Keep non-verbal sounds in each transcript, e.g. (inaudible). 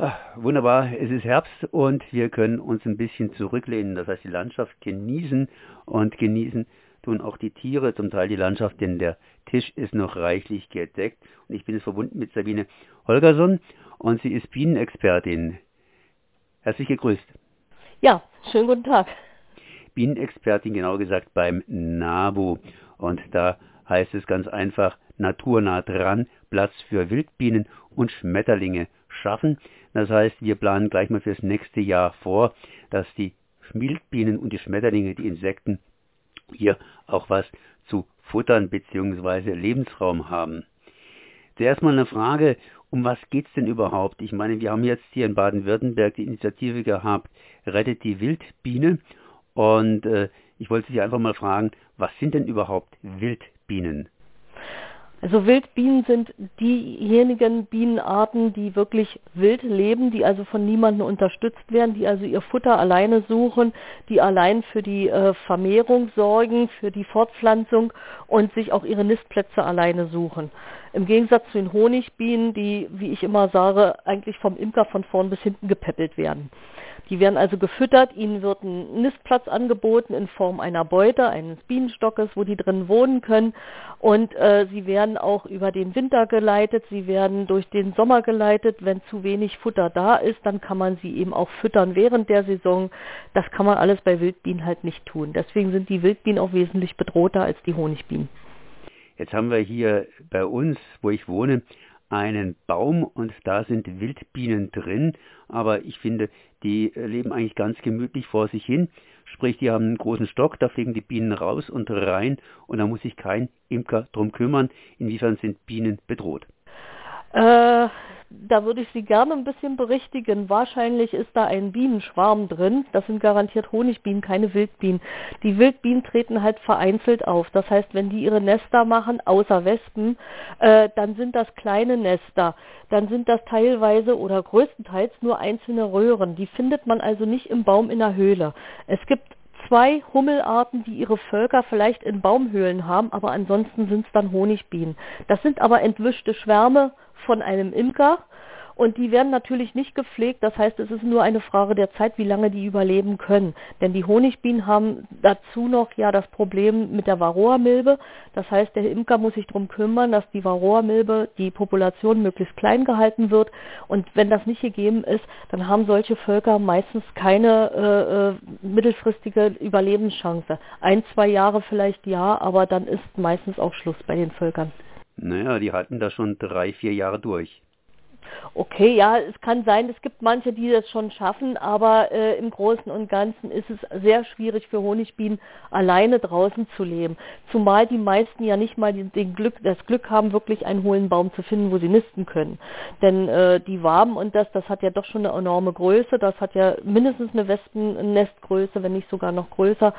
Ach, wunderbar, es ist Herbst und wir können uns ein bisschen zurücklehnen, das heißt die Landschaft genießen und genießen tun auch die Tiere, zum Teil die Landschaft, denn der Tisch ist noch reichlich gedeckt und ich bin jetzt verbunden mit Sabine Holgersson und sie ist Bienenexpertin. Herzlich gegrüßt. Ja, schönen guten Tag. Bienenexpertin, genau gesagt beim NABU und da heißt es ganz einfach naturnah dran, Platz für Wildbienen und Schmetterlinge schaffen. Das heißt, wir planen gleich mal fürs nächste Jahr vor, dass die Wildbienen und die Schmetterlinge, die Insekten, hier auch was zu futtern bzw. Lebensraum haben. Zuerst mal eine Frage, um was geht's denn überhaupt? Ich meine, wir haben jetzt hier in Baden-Württemberg die Initiative gehabt, rettet die Wildbiene. Und äh, ich wollte Sie einfach mal fragen, was sind denn überhaupt Wildbienen? Also Wildbienen sind diejenigen Bienenarten, die wirklich wild leben, die also von niemandem unterstützt werden, die also ihr Futter alleine suchen, die allein für die äh, Vermehrung sorgen, für die Fortpflanzung und sich auch ihre Nistplätze alleine suchen. Im Gegensatz zu den Honigbienen, die, wie ich immer sage, eigentlich vom Imker von vorn bis hinten gepäppelt werden. Die werden also gefüttert, ihnen wird ein Nistplatz angeboten in Form einer Beute, eines Bienenstockes, wo die drin wohnen können. Und äh, sie werden auch über den Winter geleitet, sie werden durch den Sommer geleitet. Wenn zu wenig Futter da ist, dann kann man sie eben auch füttern während der Saison. Das kann man alles bei Wildbienen halt nicht tun. Deswegen sind die Wildbienen auch wesentlich bedrohter als die Honigbienen. Jetzt haben wir hier bei uns, wo ich wohne, einen Baum und da sind Wildbienen drin, aber ich finde, die leben eigentlich ganz gemütlich vor sich hin. Sprich, die haben einen großen Stock, da fliegen die Bienen raus und rein und da muss sich kein Imker drum kümmern. Inwiefern sind Bienen bedroht? Äh, da würde ich Sie gerne ein bisschen berichtigen. Wahrscheinlich ist da ein Bienenschwarm drin. Das sind garantiert Honigbienen, keine Wildbienen. Die Wildbienen treten halt vereinzelt auf. Das heißt, wenn die ihre Nester machen, außer Wespen, äh, dann sind das kleine Nester. Dann sind das teilweise oder größtenteils nur einzelne Röhren. Die findet man also nicht im Baum in der Höhle. Es gibt zwei Hummelarten, die ihre Völker vielleicht in Baumhöhlen haben, aber ansonsten sind es dann Honigbienen. Das sind aber entwischte Schwärme von einem Imker und die werden natürlich nicht gepflegt. Das heißt, es ist nur eine Frage der Zeit, wie lange die überleben können. Denn die Honigbienen haben dazu noch ja das Problem mit der Varroa-Milbe. Das heißt, der Imker muss sich darum kümmern, dass die Varroa-Milbe, die Population möglichst klein gehalten wird. Und wenn das nicht gegeben ist, dann haben solche Völker meistens keine äh, äh mittelfristige Überlebenschance. Ein, zwei Jahre vielleicht ja, aber dann ist meistens auch Schluss bei den Völkern. Naja, die halten da schon drei, vier Jahre durch. Okay, ja, es kann sein, es gibt manche, die das schon schaffen, aber äh, im Großen und Ganzen ist es sehr schwierig für Honigbienen alleine draußen zu leben. Zumal die meisten ja nicht mal den, Glück, das Glück haben, wirklich einen hohlen Baum zu finden, wo sie nisten können. Denn äh, die Waben und das, das hat ja doch schon eine enorme Größe, das hat ja mindestens eine Wespennestgröße, wenn nicht sogar noch größer.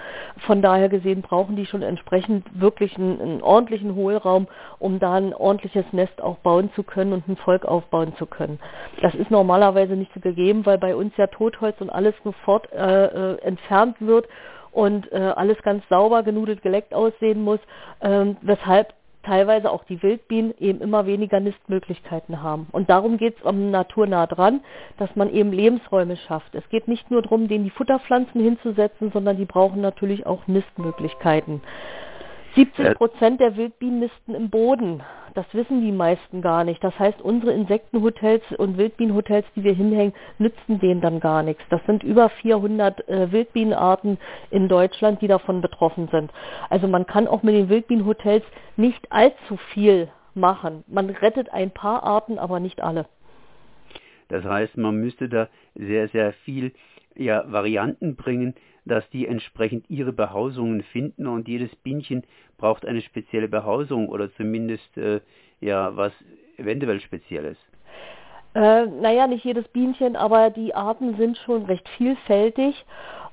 Von daher gesehen brauchen die schon entsprechend wirklich einen, einen ordentlichen Hohlraum, um da ein ordentliches Nest auch bauen zu können und ein Volk aufbauen zu können. Das ist normalerweise nicht so gegeben, weil bei uns ja Totholz und alles sofort äh, äh, entfernt wird und äh, alles ganz sauber, genudelt, geleckt aussehen muss, ähm, weshalb teilweise auch die Wildbienen eben immer weniger Nistmöglichkeiten haben. Und darum geht es um naturnah dran, dass man eben Lebensräume schafft. Es geht nicht nur darum, denen die Futterpflanzen hinzusetzen, sondern die brauchen natürlich auch Nistmöglichkeiten. 70 Prozent der Wildbienen nisten im Boden. Das wissen die meisten gar nicht. Das heißt, unsere Insektenhotels und Wildbienenhotels, die wir hinhängen, nützen denen dann gar nichts. Das sind über 400 äh, Wildbienenarten in Deutschland, die davon betroffen sind. Also man kann auch mit den Wildbienenhotels nicht allzu viel machen. Man rettet ein paar Arten, aber nicht alle. Das heißt, man müsste da sehr, sehr viel ja, Varianten bringen, dass die entsprechend ihre Behausungen finden und jedes Bienchen braucht eine spezielle Behausung oder zumindest äh, ja was eventuell Spezielles. Äh, naja, nicht jedes Bienchen, aber die Arten sind schon recht vielfältig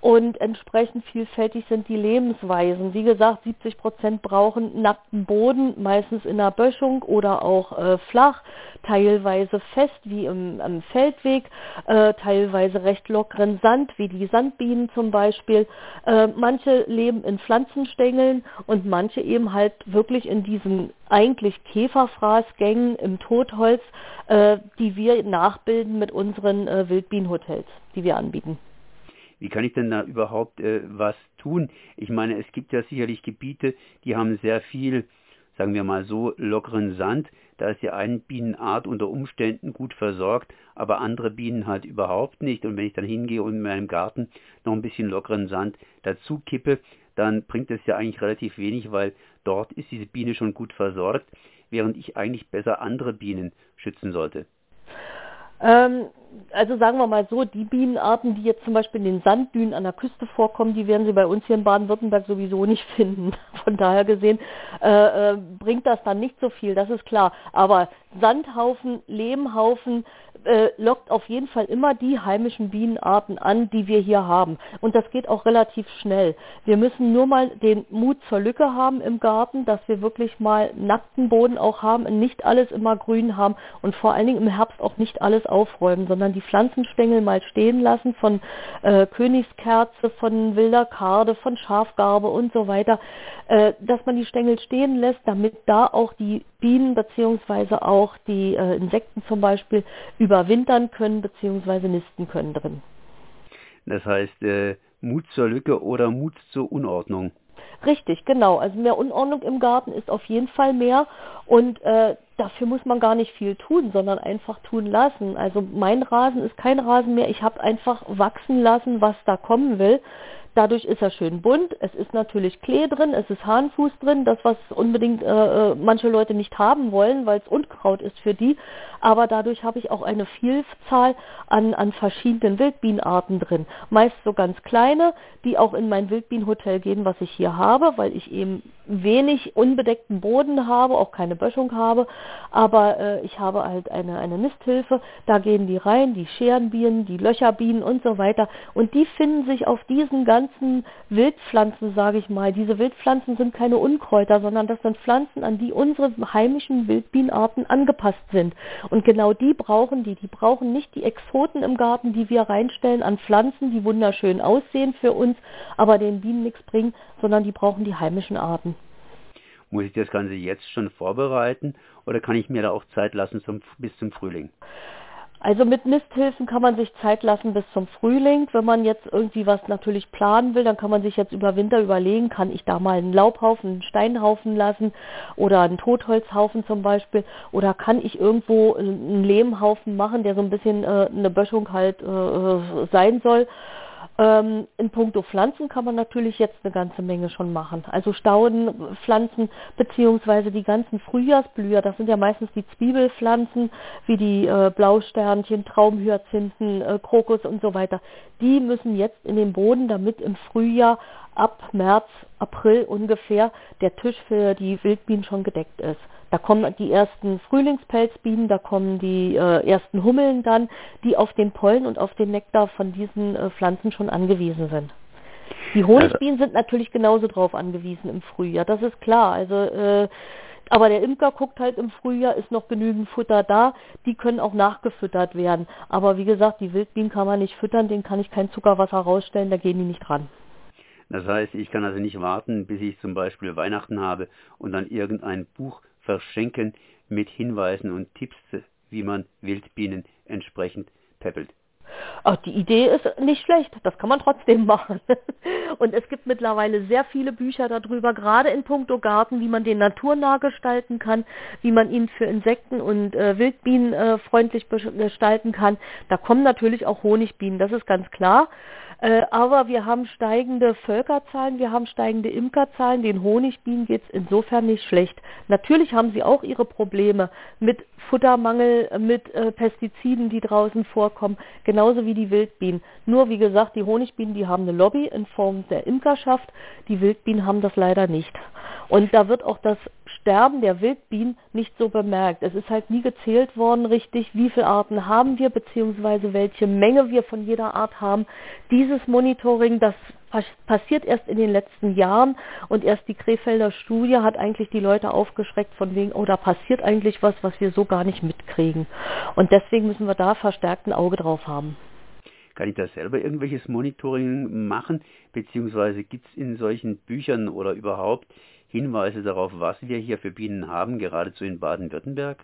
und entsprechend vielfältig sind die Lebensweisen. Wie gesagt, 70 Prozent brauchen nackten Boden, meistens in der Böschung oder auch äh, flach, teilweise fest wie im, im Feldweg, äh, teilweise recht lockeren Sand wie die Sandbienen zum Beispiel. Äh, manche leben in Pflanzenstängeln und manche eben halt wirklich in diesen eigentlich Käferfraßgängen im Totholz, äh, die wir nachbilden mit unseren äh, Wildbienenhotels, die wir anbieten. Wie kann ich denn da überhaupt äh, was tun? Ich meine, es gibt ja sicherlich Gebiete, die haben sehr viel, sagen wir mal so, lockeren Sand. Da ist ja eine Bienenart unter Umständen gut versorgt, aber andere Bienen halt überhaupt nicht. Und wenn ich dann hingehe und in meinem Garten noch ein bisschen lockeren Sand dazu kippe, dann bringt es ja eigentlich relativ wenig, weil dort ist diese Biene schon gut versorgt, während ich eigentlich besser andere Bienen schützen sollte. Ähm, also sagen wir mal so, die Bienenarten, die jetzt zum Beispiel in den Sanddünen an der Küste vorkommen, die werden Sie bei uns hier in Baden-Württemberg sowieso nicht finden. (laughs) Von daher gesehen äh, äh, bringt das dann nicht so viel, das ist klar. Aber Sandhaufen, Lehmhaufen, äh, lockt auf jeden Fall immer die heimischen Bienenarten an, die wir hier haben. Und das geht auch relativ schnell. Wir müssen nur mal den Mut zur Lücke haben im Garten, dass wir wirklich mal nackten Boden auch haben, nicht alles immer grün haben und vor allen Dingen im Herbst auch nicht alles aufräumen, sondern die Pflanzenstängel mal stehen lassen von äh, Königskerze, von wilder Karde, von Schafgarbe und so weiter, äh, dass man die Stängel stehen lässt, damit da auch die Bienen beziehungsweise auch die äh, Insekten zum Beispiel überwintern können beziehungsweise nisten können drin. Das heißt äh, Mut zur Lücke oder Mut zur Unordnung. Richtig, genau. Also mehr Unordnung im Garten ist auf jeden Fall mehr und äh, dafür muss man gar nicht viel tun, sondern einfach tun lassen. Also mein Rasen ist kein Rasen mehr. Ich habe einfach wachsen lassen, was da kommen will. Dadurch ist er schön bunt. Es ist natürlich Klee drin, es ist Hahnfuß drin, das was unbedingt äh, manche Leute nicht haben wollen, weil es Unkraut ist für die. Aber dadurch habe ich auch eine Vielzahl an, an verschiedenen Wildbienenarten drin. Meist so ganz kleine, die auch in mein Wildbienenhotel gehen, was ich hier habe, weil ich eben wenig unbedeckten Boden habe, auch keine Böschung habe. Aber äh, ich habe halt eine, eine Nisthilfe. Da gehen die rein, die Scherenbienen, die Löcherbienen und so weiter. Und die finden sich auf diesen ganzen ganzen Wildpflanzen, sage ich mal. Diese Wildpflanzen sind keine Unkräuter, sondern das sind Pflanzen, an die unsere heimischen Wildbienenarten angepasst sind. Und genau die brauchen die. Die brauchen nicht die Exoten im Garten, die wir reinstellen an Pflanzen, die wunderschön aussehen für uns, aber den Bienen nichts bringen, sondern die brauchen die heimischen Arten. Muss ich das Ganze jetzt schon vorbereiten oder kann ich mir da auch Zeit lassen zum, bis zum Frühling? Also mit Nisthilfen kann man sich Zeit lassen bis zum Frühling. Wenn man jetzt irgendwie was natürlich planen will, dann kann man sich jetzt über Winter überlegen, kann ich da mal einen Laubhaufen, einen Steinhaufen lassen oder einen Totholzhaufen zum Beispiel oder kann ich irgendwo einen Lehmhaufen machen, der so ein bisschen äh, eine Böschung halt äh, sein soll. Ähm, in puncto Pflanzen kann man natürlich jetzt eine ganze Menge schon machen. Also Staudenpflanzen beziehungsweise die ganzen Frühjahrsblüher, das sind ja meistens die Zwiebelpflanzen wie die äh, Blausternchen, Traumhyazinthen, äh, Krokus und so weiter. Die müssen jetzt in den Boden, damit im Frühjahr ab März, April ungefähr der Tisch für die Wildbienen schon gedeckt ist. Da kommen die ersten Frühlingspelzbienen, da kommen die äh, ersten Hummeln dann, die auf den Pollen und auf den Nektar von diesen äh, Pflanzen schon angewiesen sind. Die Honigbienen sind natürlich genauso drauf angewiesen im Frühjahr, das ist klar. Also äh, aber der Imker guckt halt im Frühjahr, ist noch genügend Futter da, die können auch nachgefüttert werden. Aber wie gesagt, die Wildbienen kann man nicht füttern, denen kann ich kein Zuckerwasser rausstellen, da gehen die nicht ran. Das heißt, ich kann also nicht warten, bis ich zum Beispiel Weihnachten habe und dann irgendein Buch verschenken mit Hinweisen und Tipps, wie man Wildbienen entsprechend peppelt. Ach, die Idee ist nicht schlecht, das kann man trotzdem machen. (laughs) Und es gibt mittlerweile sehr viele Bücher darüber, gerade in puncto Garten, wie man den naturnah gestalten kann, wie man ihn für Insekten und äh, Wildbienen äh, freundlich gestalten kann. Da kommen natürlich auch Honigbienen, das ist ganz klar. Äh, aber wir haben steigende Völkerzahlen, wir haben steigende Imkerzahlen. Den Honigbienen geht es insofern nicht schlecht. Natürlich haben sie auch ihre Probleme mit Futtermangel, mit äh, Pestiziden, die draußen vorkommen, genauso wie die Wildbienen. Nur wie gesagt, die Honigbienen, die haben eine Lobby in Form der Imkerschaft. Die Wildbienen haben das leider nicht. Und da wird auch das Sterben der Wildbienen nicht so bemerkt. Es ist halt nie gezählt worden richtig, wie viele Arten haben wir, beziehungsweise welche Menge wir von jeder Art haben. Dieses Monitoring, das passiert erst in den letzten Jahren und erst die Krefelder Studie hat eigentlich die Leute aufgeschreckt von wegen, oh, da passiert eigentlich was, was wir so gar nicht mitkriegen. Und deswegen müssen wir da verstärkt ein Auge drauf haben. Kann ich da selber irgendwelches Monitoring machen, beziehungsweise gibt es in solchen Büchern oder überhaupt Hinweise darauf, was wir hier für Bienen haben, geradezu in Baden-Württemberg?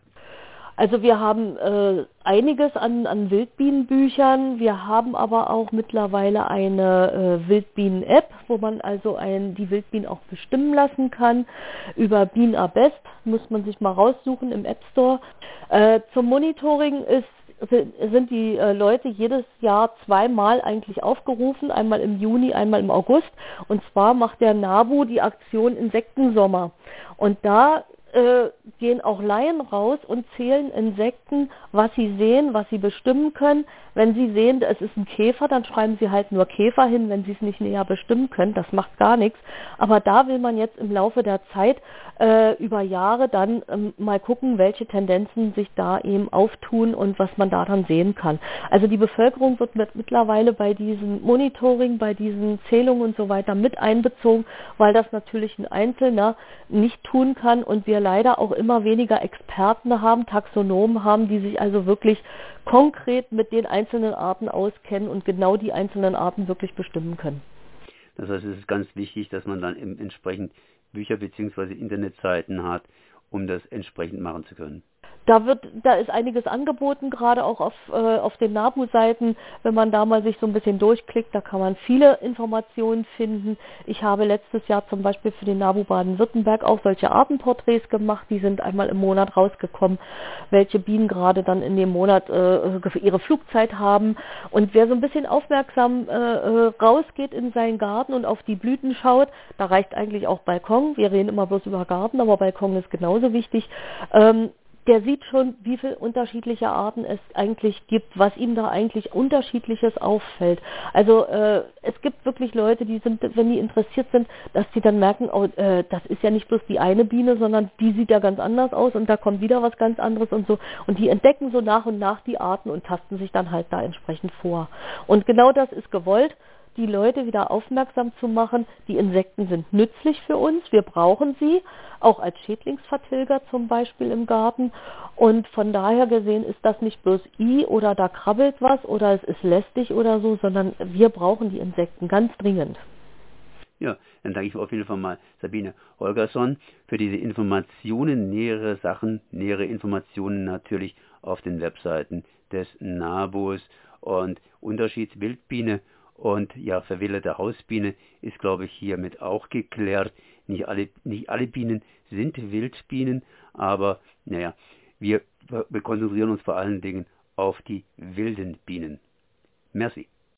Also wir haben äh, einiges an, an Wildbienenbüchern. Wir haben aber auch mittlerweile eine äh, Wildbienen-App, wo man also ein, die Wildbienen auch bestimmen lassen kann. Über Bienenabest muss man sich mal raussuchen im App Store. Äh, zum Monitoring ist sind die äh, Leute jedes Jahr zweimal eigentlich aufgerufen, einmal im Juni, einmal im August. Und zwar macht der NABU die Aktion Insektensommer. Und da äh, gehen auch Laien raus und zählen Insekten, was sie sehen, was sie bestimmen können. Wenn sie sehen, es ist ein Käfer, dann schreiben sie halt nur Käfer hin, wenn sie es nicht näher bestimmen können. Das macht gar nichts. Aber da will man jetzt im Laufe der Zeit äh, über Jahre dann ähm, mal gucken, welche Tendenzen sich da eben auftun und was man da dann sehen kann. Also die Bevölkerung wird mit, mittlerweile bei diesem Monitoring, bei diesen Zählungen und so weiter mit einbezogen, weil das natürlich ein Einzelner nicht tun kann und wir leider auch immer weniger Experten haben, Taxonomen haben, die sich also wirklich konkret mit den einzelnen Arten auskennen und genau die einzelnen Arten wirklich bestimmen können. Das heißt, es ist ganz wichtig, dass man dann entsprechend Bücher bzw. Internetseiten hat, um das entsprechend machen zu können da wird, da ist einiges angeboten, gerade auch auf, äh, auf den NABU-Seiten. Wenn man da mal sich so ein bisschen durchklickt, da kann man viele Informationen finden. Ich habe letztes Jahr zum Beispiel für den NABU Baden-Württemberg auch solche Artenporträts gemacht. Die sind einmal im Monat rausgekommen, welche Bienen gerade dann in dem Monat äh, ihre Flugzeit haben. Und wer so ein bisschen aufmerksam äh, äh, rausgeht in seinen Garten und auf die Blüten schaut, da reicht eigentlich auch Balkon. Wir reden immer bloß über Garten, aber Balkon ist genauso wichtig. Ähm, der sieht schon, wie viele unterschiedliche Arten es eigentlich gibt, was ihm da eigentlich unterschiedliches auffällt. Also äh, es gibt wirklich Leute, die sind, wenn die interessiert sind, dass sie dann merken, oh, äh, das ist ja nicht bloß die eine Biene, sondern die sieht ja ganz anders aus und da kommt wieder was ganz anderes und so. Und die entdecken so nach und nach die Arten und tasten sich dann halt da entsprechend vor. Und genau das ist gewollt die Leute wieder aufmerksam zu machen, die Insekten sind nützlich für uns, wir brauchen sie, auch als Schädlingsvertilger zum Beispiel im Garten. Und von daher gesehen ist das nicht bloß i oder da krabbelt was oder es ist lästig oder so, sondern wir brauchen die Insekten ganz dringend. Ja, dann danke ich auf jeden Fall mal Sabine Holgersson für diese Informationen, nähere Sachen, nähere Informationen natürlich auf den Webseiten des NABUs und Unterschiedswildbiene und ja, verwilderte Hausbiene ist, glaube ich, hiermit auch geklärt. Nicht alle, nicht alle Bienen sind Wildbienen, aber naja, wir, wir konzentrieren uns vor allen Dingen auf die wilden Bienen. Merci.